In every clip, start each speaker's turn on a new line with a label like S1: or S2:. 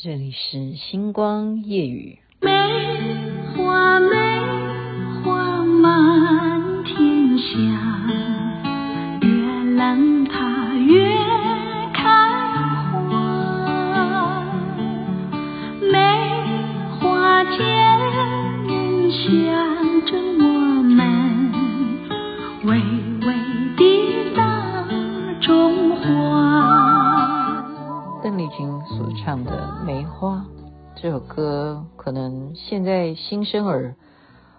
S1: 这里是星光夜雨。
S2: 梅花梅花满天下，
S1: 邓丽君所唱的《梅花》。这首歌可能现在新生儿，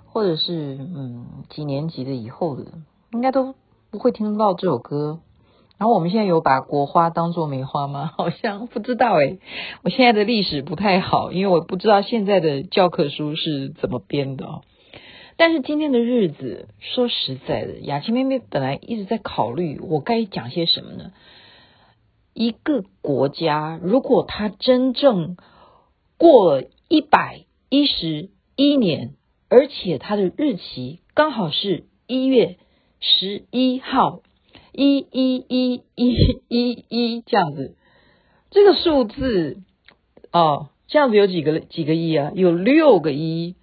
S1: 或者是嗯几年级的以后的，应该都不会听到这首歌。然后我们现在有把国花当做梅花吗？好像不知道诶。我现在的历史不太好，因为我不知道现在的教科书是怎么编的哦。但是今天的日子，说实在的，雅琪妹妹本来一直在考虑我该讲些什么呢？一个国家如果它真正过了一百一十一年，而且它的日期刚好是一月十一号，一一一一一一这样子，这个数字哦，这样子有几个几个一啊？有六个一，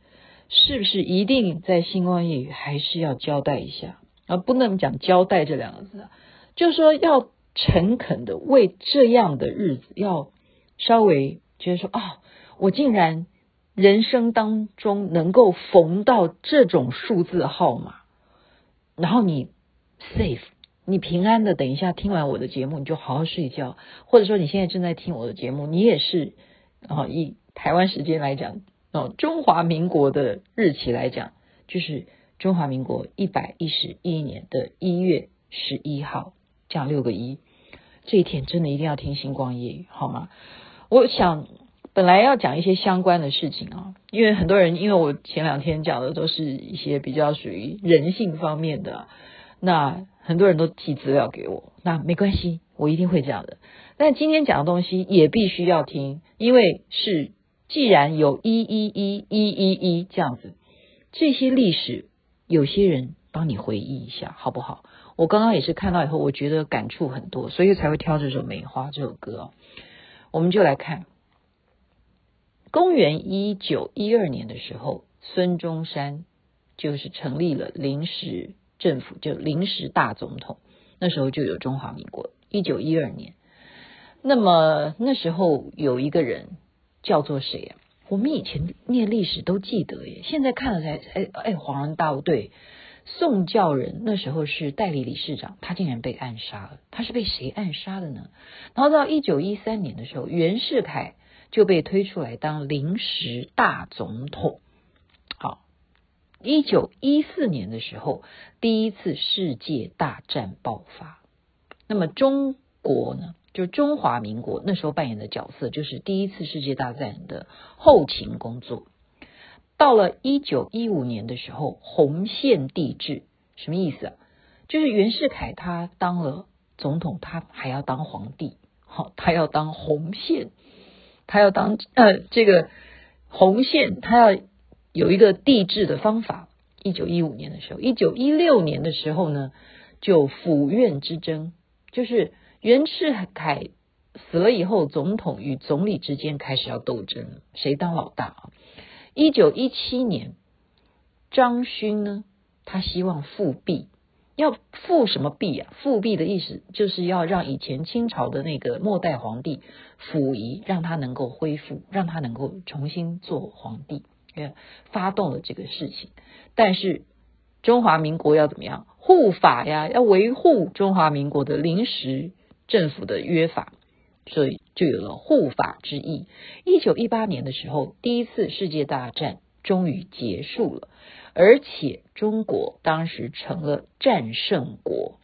S1: 是不是一定在星光夜语还是要交代一下啊？不能讲交代这两个字，就说要诚恳的为这样的日子要稍微觉得说。哦我竟然人生当中能够逢到这种数字号码，然后你 safe，你平安的，等一下听完我的节目，你就好好睡觉，或者说你现在正在听我的节目，你也是啊，以台湾时间来讲，哦，中华民国的日期来讲，就是中华民国一百一十一年的一月十一号，这样六个一，这一天真的一定要听星光夜语，好吗？我想。本来要讲一些相关的事情啊，因为很多人，因为我前两天讲的都是一些比较属于人性方面的，那很多人都寄资料给我，那没关系，我一定会讲的。但今天讲的东西也必须要听，因为是既然有一一一一一一这样子，这些历史有些人帮你回忆一下，好不好？我刚刚也是看到以后，我觉得感触很多，所以才会挑这首《梅花》这首歌。我们就来看。公元一九一二年的时候，孙中山就是成立了临时政府，就临时大总统。那时候就有中华民国。一九一二年，那么那时候有一个人叫做谁啊？我们以前念历史都记得耶，现在看了才哎哎恍然大悟。对，宋教仁那时候是代理理事长，他竟然被暗杀了。他是被谁暗杀的呢？然后到一九一三年的时候，袁世凯。就被推出来当临时大总统。好，一九一四年的时候，第一次世界大战爆发。那么中国呢，就中华民国那时候扮演的角色，就是第一次世界大战的后勤工作。到了一九一五年的时候，红线帝制什么意思啊？就是袁世凯他当了总统，他还要当皇帝，好，他要当红线。他要当呃这个红线，他要有一个帝制的方法。一九一五年的时候，一九一六年的时候呢，就府院之争，就是袁世凯死了以后，总统与总理之间开始要斗争，谁当老大啊？一九一七年，张勋呢，他希望复辟。要复什么辟啊？复辟的意思就是要让以前清朝的那个末代皇帝溥仪，让他能够恢复，让他能够重新做皇帝，发动了这个事情。但是中华民国要怎么样护法呀？要维护中华民国的临时政府的约法，所以就有了护法之意。一九一八年的时候，第一次世界大战终于结束了。而且中国当时成了战胜国。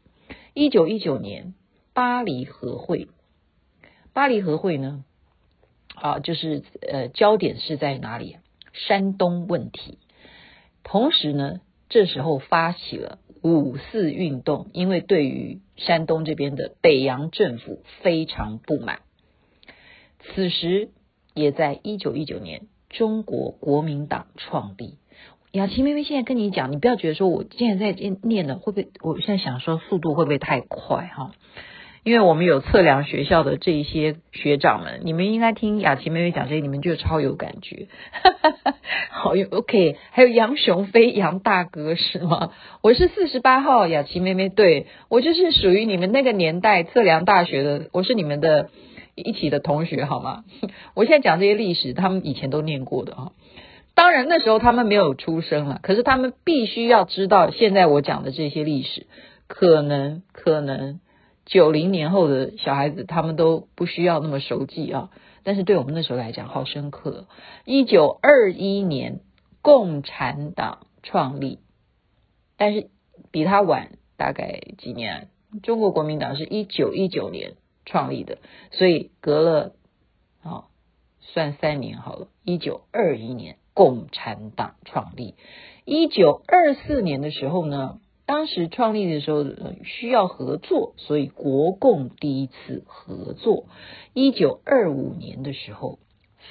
S1: 一九一九年巴黎和会，巴黎和会呢，啊，就是呃，焦点是在哪里？山东问题。同时呢，这时候发起了五四运动，因为对于山东这边的北洋政府非常不满。此时也在一九一九年，中国国民党创立。雅琪妹妹现在跟你讲，你不要觉得说我现在在念的会不会？我现在想说速度会不会太快哈？因为我们有测量学校的这一些学长们，你们应该听雅琪妹妹讲这些，你们就超有感觉。好有，OK，还有杨雄飞杨大哥是吗？我是四十八号雅琪妹妹，对，我就是属于你们那个年代测量大学的，我是你们的一起的同学，好吗？我现在讲这些历史，他们以前都念过的啊。当然那时候他们没有出生了，可是他们必须要知道现在我讲的这些历史，可能可能。九零年后的小孩子，他们都不需要那么熟记啊，但是对我们那时候来讲，好深刻。一九二一年，共产党创立，但是比他晚大概几年。中国国民党是一九一九年创立的，所以隔了啊，算三年好了。一九二一年，共产党创立。一九二四年的时候呢，当时创立的时候需要合作，所以国共第一次合作。一九二五年的时候，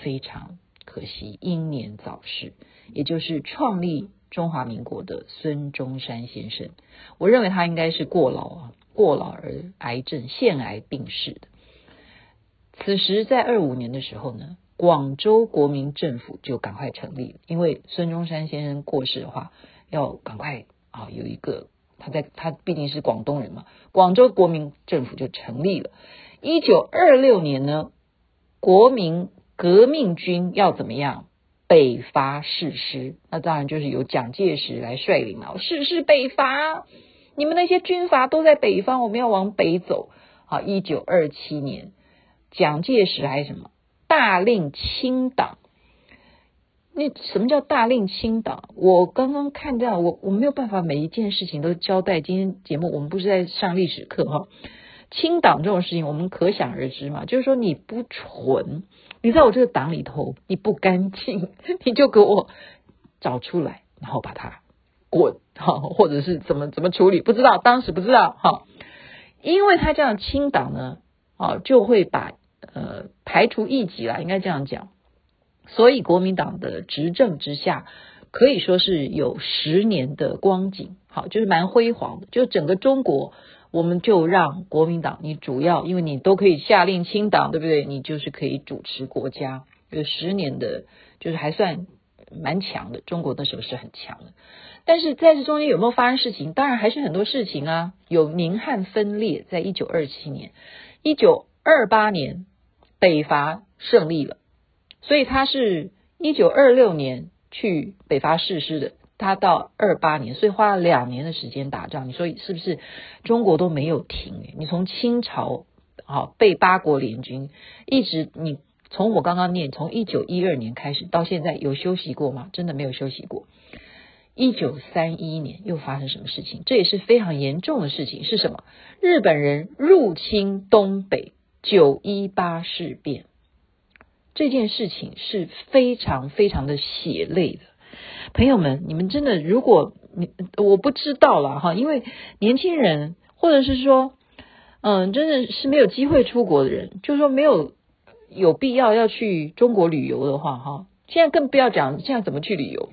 S1: 非常可惜，英年早逝，也就是创立中华民国的孙中山先生。我认为他应该是过劳啊，过劳而癌症腺癌病逝的。此时在二五年的时候呢，广州国民政府就赶快成立，因为孙中山先生过世的话，要赶快。啊，有一个他在他毕竟是广东人嘛，广州国民政府就成立了。一九二六年呢，国民革命军要怎么样？北伐誓师，那当然就是由蒋介石来率领了。誓师北伐，你们那些军阀都在北方，我们要往北走。好，一九二七年，蒋介石还是什么？大令清党。那什么叫大令清党？我刚刚看到，我我没有办法每一件事情都交代。今天节目我们不是在上历史课哈，清党这种事情我们可想而知嘛，就是说你不纯，你在我这个党里头你不干净，你就给我找出来，然后把它滚哈，或者是怎么怎么处理？不知道，当时不知道哈，因为他这样清党呢，啊，就会把呃排除异己啦，应该这样讲。所以国民党的执政之下，可以说是有十年的光景，好，就是蛮辉煌的。就整个中国，我们就让国民党，你主要，因为你都可以下令清党，对不对？你就是可以主持国家，有十年的，就是还算蛮强的。中国那时候是很强的，但是在这中间有没有发生事情？当然还是很多事情啊。有宁汉分裂，在一九二七年，一九二八年北伐胜利了。所以他是一九二六年去北伐誓师的，他到二八年，所以花了两年的时间打仗。你说是不是？中国都没有停。你从清朝啊被八国联军，一直你从我刚刚念，从一九一二年开始到现在有休息过吗？真的没有休息过。一九三一年又发生什么事情？这也是非常严重的事情，是什么？日本人入侵东北，九一八事变。这件事情是非常非常的血泪的，朋友们，你们真的，如果你我不知道了哈，因为年轻人或者是说，嗯，真的是没有机会出国的人，就是说没有有必要要去中国旅游的话哈，现在更不要讲现在怎么去旅游，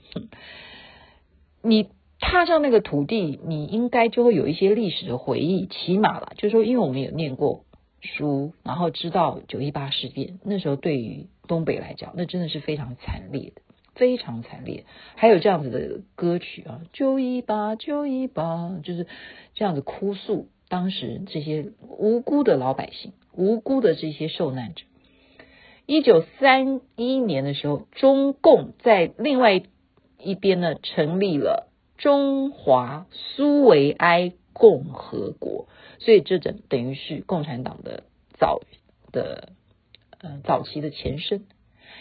S1: 你踏上那个土地，你应该就会有一些历史的回忆，起码了，就是说，因为我们有念过。书，然后知道九一八事变，那时候对于东北来讲，那真的是非常惨烈的，非常惨烈。还有这样子的歌曲啊，九一八，九一八，就是这样子哭诉当时这些无辜的老百姓，无辜的这些受难者。一九三一年的时候，中共在另外一边呢，成立了中华苏维埃共和国。所以这等等于是共产党的早的呃早期的前身。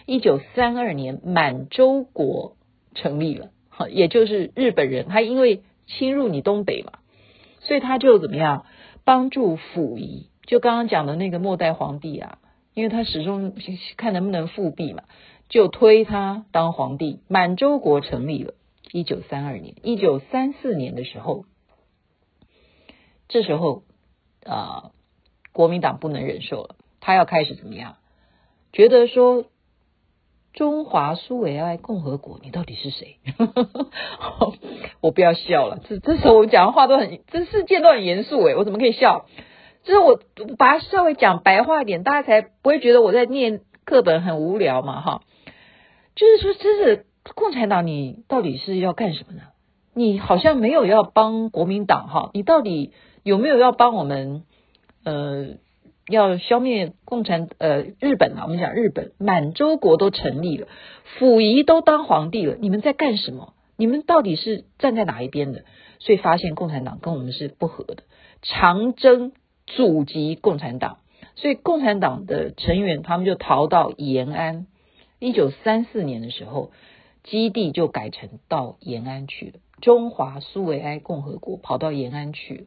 S1: 一九三二年，满洲国成立了，好，也就是日本人，他因为侵入你东北嘛，所以他就怎么样帮助溥仪，就刚刚讲的那个末代皇帝啊，因为他始终看能不能复辟嘛，就推他当皇帝。满洲国成立了，一九三二年，一九三四年的时候，这时候。啊、呃，国民党不能忍受了，他要开始怎么样？觉得说中华苏维埃共和国，你到底是谁？我不要笑了，这这时候我讲的话都很，这事件都很严肃诶，我怎么可以笑？就是我把它稍微讲白话一点，大家才不会觉得我在念课本很无聊嘛，哈。就是说，真是共产党，你到底是要干什么呢？你好像没有要帮国民党哈，你到底有没有要帮我们？呃，要消灭共产呃日本啊，我们讲日本满洲国都成立了，溥仪都当皇帝了，你们在干什么？你们到底是站在哪一边的？所以发现共产党跟我们是不合的，长征阻击共产党，所以共产党的成员他们就逃到延安。一九三四年的时候，基地就改成到延安去了，中华苏维埃共和国跑到延安去了。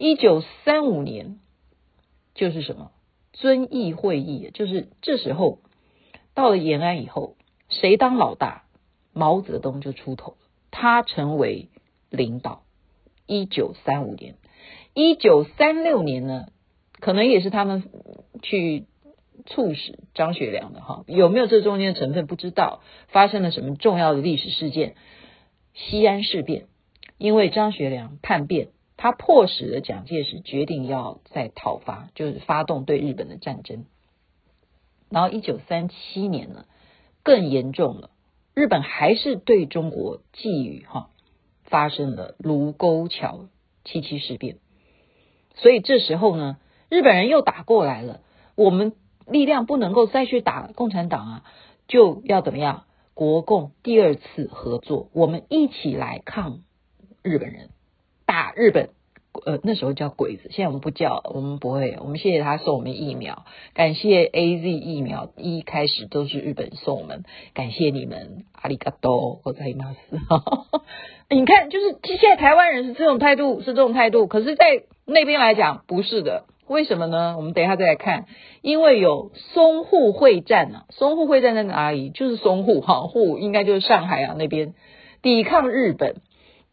S1: 一九三五年。就是什么遵义会议，就是这时候到了延安以后，谁当老大？毛泽东就出头，他成为领导。一九三五年，一九三六年呢，可能也是他们去促使张学良的哈，有没有这中间的成分不知道？发生了什么重要的历史事件？西安事变，因为张学良叛变。他迫使了蒋介石决定要再讨伐，就是发动对日本的战争。然后一九三七年呢，更严重了，日本还是对中国觊觎哈，发生了卢沟桥七七事变。所以这时候呢，日本人又打过来了，我们力量不能够再去打共产党啊，就要怎么样？国共第二次合作，我们一起来抗日本人。打日本，呃，那时候叫鬼子，现在我们不叫，我们不会，我们谢谢他送我们疫苗，感谢 AZ 疫苗，一开始都是日本送我们，感谢你们，阿里嘎多，我在马斯，你看，就是现在台湾人是这种态度，是这种态度，可是，在那边来讲不是的，为什么呢？我们等一下再来看，因为有淞沪会战、啊，淞沪会战在哪里？就是淞沪哈，沪应该就是上海啊那边，抵抗日本，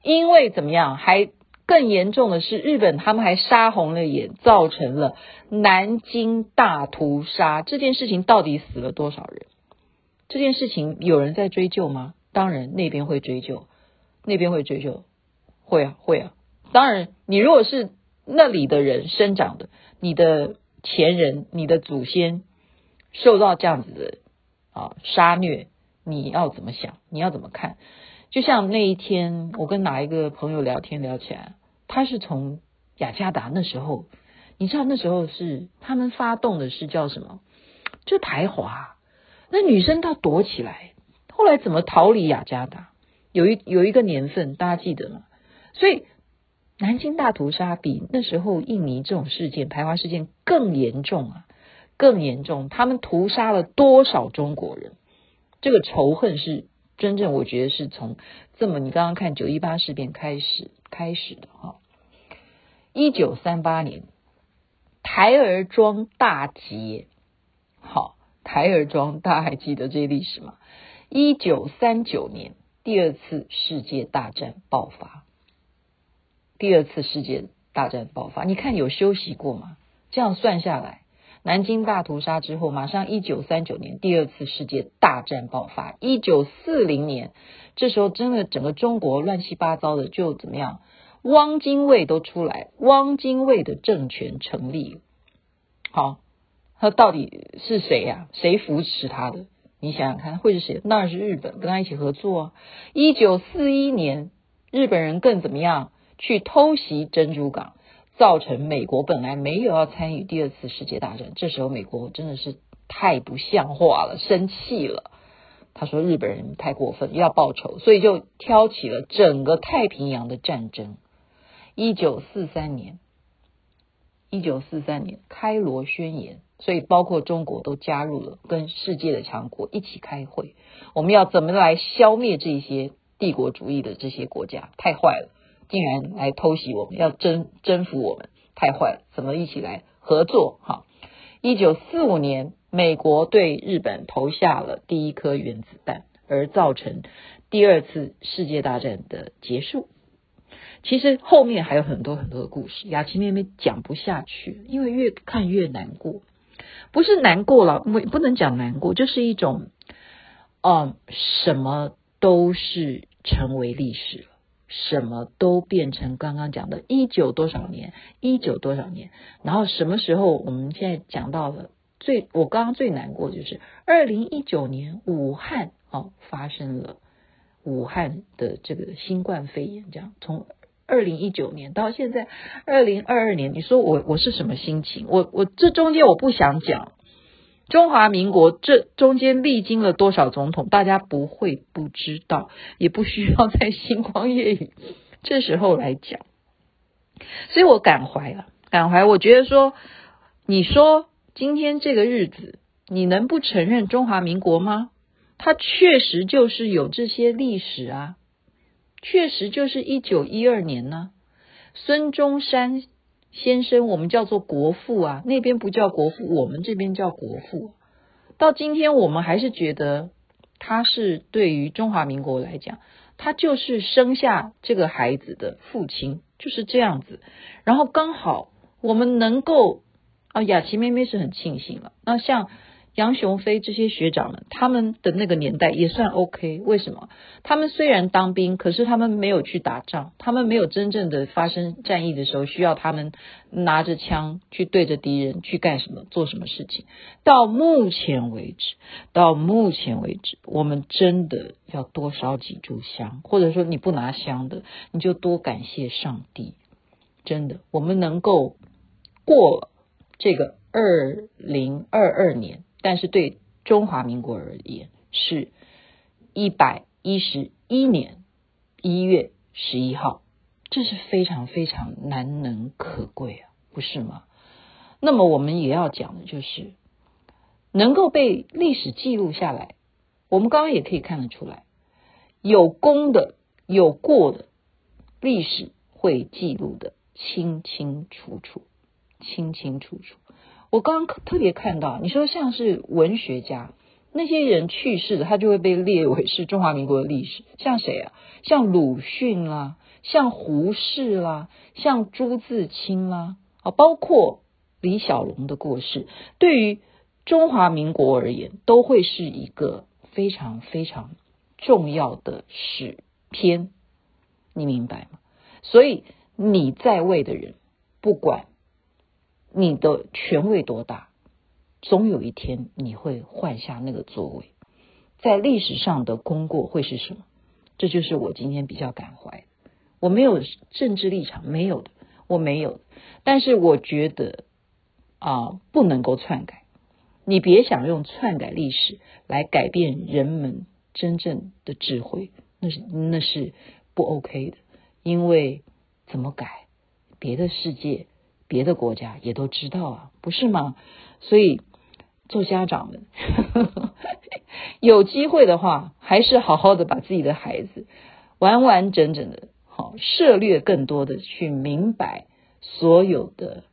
S1: 因为怎么样还。更严重的是，日本他们还杀红了眼，造成了南京大屠杀。这件事情到底死了多少人？这件事情有人在追究吗？当然，那边会追究，那边会追究，会啊，会啊。当然，你如果是那里的人生长的，你的前人、你的祖先受到这样子的啊杀虐，你要怎么想？你要怎么看？就像那一天，我跟哪一个朋友聊天聊起来，他是从雅加达那时候，你知道那时候是他们发动的是叫什么？就排华，那女生都躲起来，后来怎么逃离雅加达？有一有一个年份，大家记得吗？所以南京大屠杀比那时候印尼这种事件排华事件更严重啊，更严重！他们屠杀了多少中国人？这个仇恨是。真正我觉得是从这么你刚刚看九一八事变开始开始的哈，一九三八年台儿庄大捷，好，台儿庄大家还记得这些历史吗？一九三九年第二次世界大战爆发，第二次世界大战爆发，你看有休息过吗？这样算下来。南京大屠杀之后，马上一九三九年第二次世界大战爆发。一九四零年，这时候真的整个中国乱七八糟的，就怎么样？汪精卫都出来，汪精卫的政权成立。好，他到底是谁呀、啊？谁扶持他的？你想想看，会是谁？那是日本跟他一起合作啊。一九四一年，日本人更怎么样？去偷袭珍珠港。造成美国本来没有要参与第二次世界大战，这时候美国真的是太不像话了，生气了。他说日本人太过分，要报仇，所以就挑起了整个太平洋的战争。一九四三年，一九四三年开罗宣言，所以包括中国都加入了，跟世界的强国一起开会，我们要怎么来消灭这些帝国主义的这些国家？太坏了。竟然来偷袭我们，要征征服我们，太坏了！怎么一起来合作？哈，一九四五年，美国对日本投下了第一颗原子弹，而造成第二次世界大战的结束。其实后面还有很多很多的故事，雅琪妹妹讲不下去，因为越看越难过。不是难过了，不不能讲难过，就是一种，嗯，什么都是成为历史了。什么都变成刚刚讲的一九多少年，一九多少年，然后什么时候我们现在讲到了最，我刚刚最难过就是二零一九年武汉哦发生了武汉的这个新冠肺炎，这样从二零一九年到现在二零二二年，你说我我是什么心情？我我这中间我不想讲。中华民国这中间历经了多少总统，大家不会不知道，也不需要在星光夜雨这时候来讲，所以我感怀了，感怀。我觉得说，你说今天这个日子，你能不承认中华民国吗？它确实就是有这些历史啊，确实就是一九一二年呢，孙中山。先生，我们叫做国父啊，那边不叫国父，我们这边叫国父。到今天，我们还是觉得他是对于中华民国来讲，他就是生下这个孩子的父亲，就是这样子。然后刚好我们能够啊，雅琪妹妹是很庆幸了。那像。杨雄飞这些学长们，他们的那个年代也算 OK。为什么？他们虽然当兵，可是他们没有去打仗，他们没有真正的发生战役的时候需要他们拿着枪去对着敌人去干什么、做什么事情。到目前为止，到目前为止，我们真的要多烧几炷香，或者说你不拿香的，你就多感谢上帝。真的，我们能够过这个二零二二年。但是对中华民国而言，是一百一十一年一月十一号，这是非常非常难能可贵啊，不是吗？那么我们也要讲的就是，能够被历史记录下来，我们刚刚也可以看得出来，有功的、有过的历史会记录得清清楚楚，清清楚楚。我刚刚特别看到，你说像是文学家那些人去世的，他就会被列为是中华民国的历史。像谁啊？像鲁迅啦，像胡适啦，像朱自清啦，啊，包括李小龙的过世，对于中华民国而言，都会是一个非常非常重要的史篇。你明白吗？所以你在位的人，不管。你的权位多大，总有一天你会换下那个座位。在历史上的功过会是什么？这就是我今天比较感怀。我没有政治立场，没有的，我没有。但是我觉得啊，不能够篡改。你别想用篡改历史来改变人们真正的智慧，那是那是不 OK 的。因为怎么改，别的世界。别的国家也都知道啊，不是吗？所以做家长们呵呵有机会的话，还是好好的把自己的孩子完完整整的，好涉猎更多的去明白所有的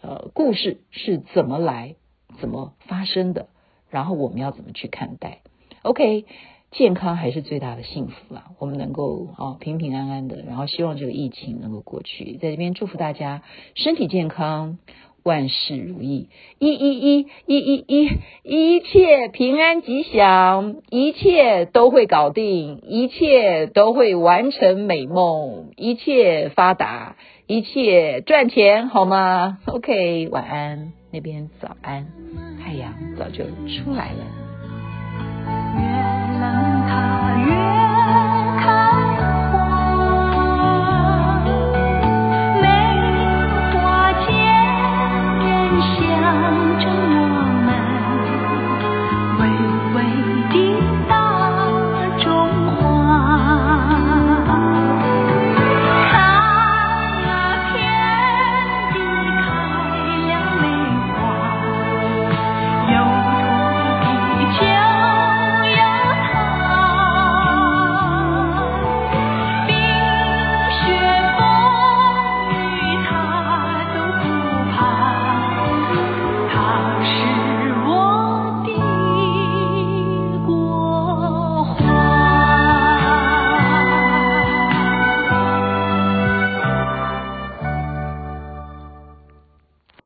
S1: 呃故事是怎么来、怎么发生的，然后我们要怎么去看待？OK。健康还是最大的幸福啊！我们能够啊平平安安的，然后希望这个疫情能够过去。在这边祝福大家身体健康，万事如意，一一一一一一一切平安吉祥，一切都会搞定，一切都会完成美梦，一切发达，一切赚钱，好吗？OK，晚安，那边早安，太阳早就出来了。yeah.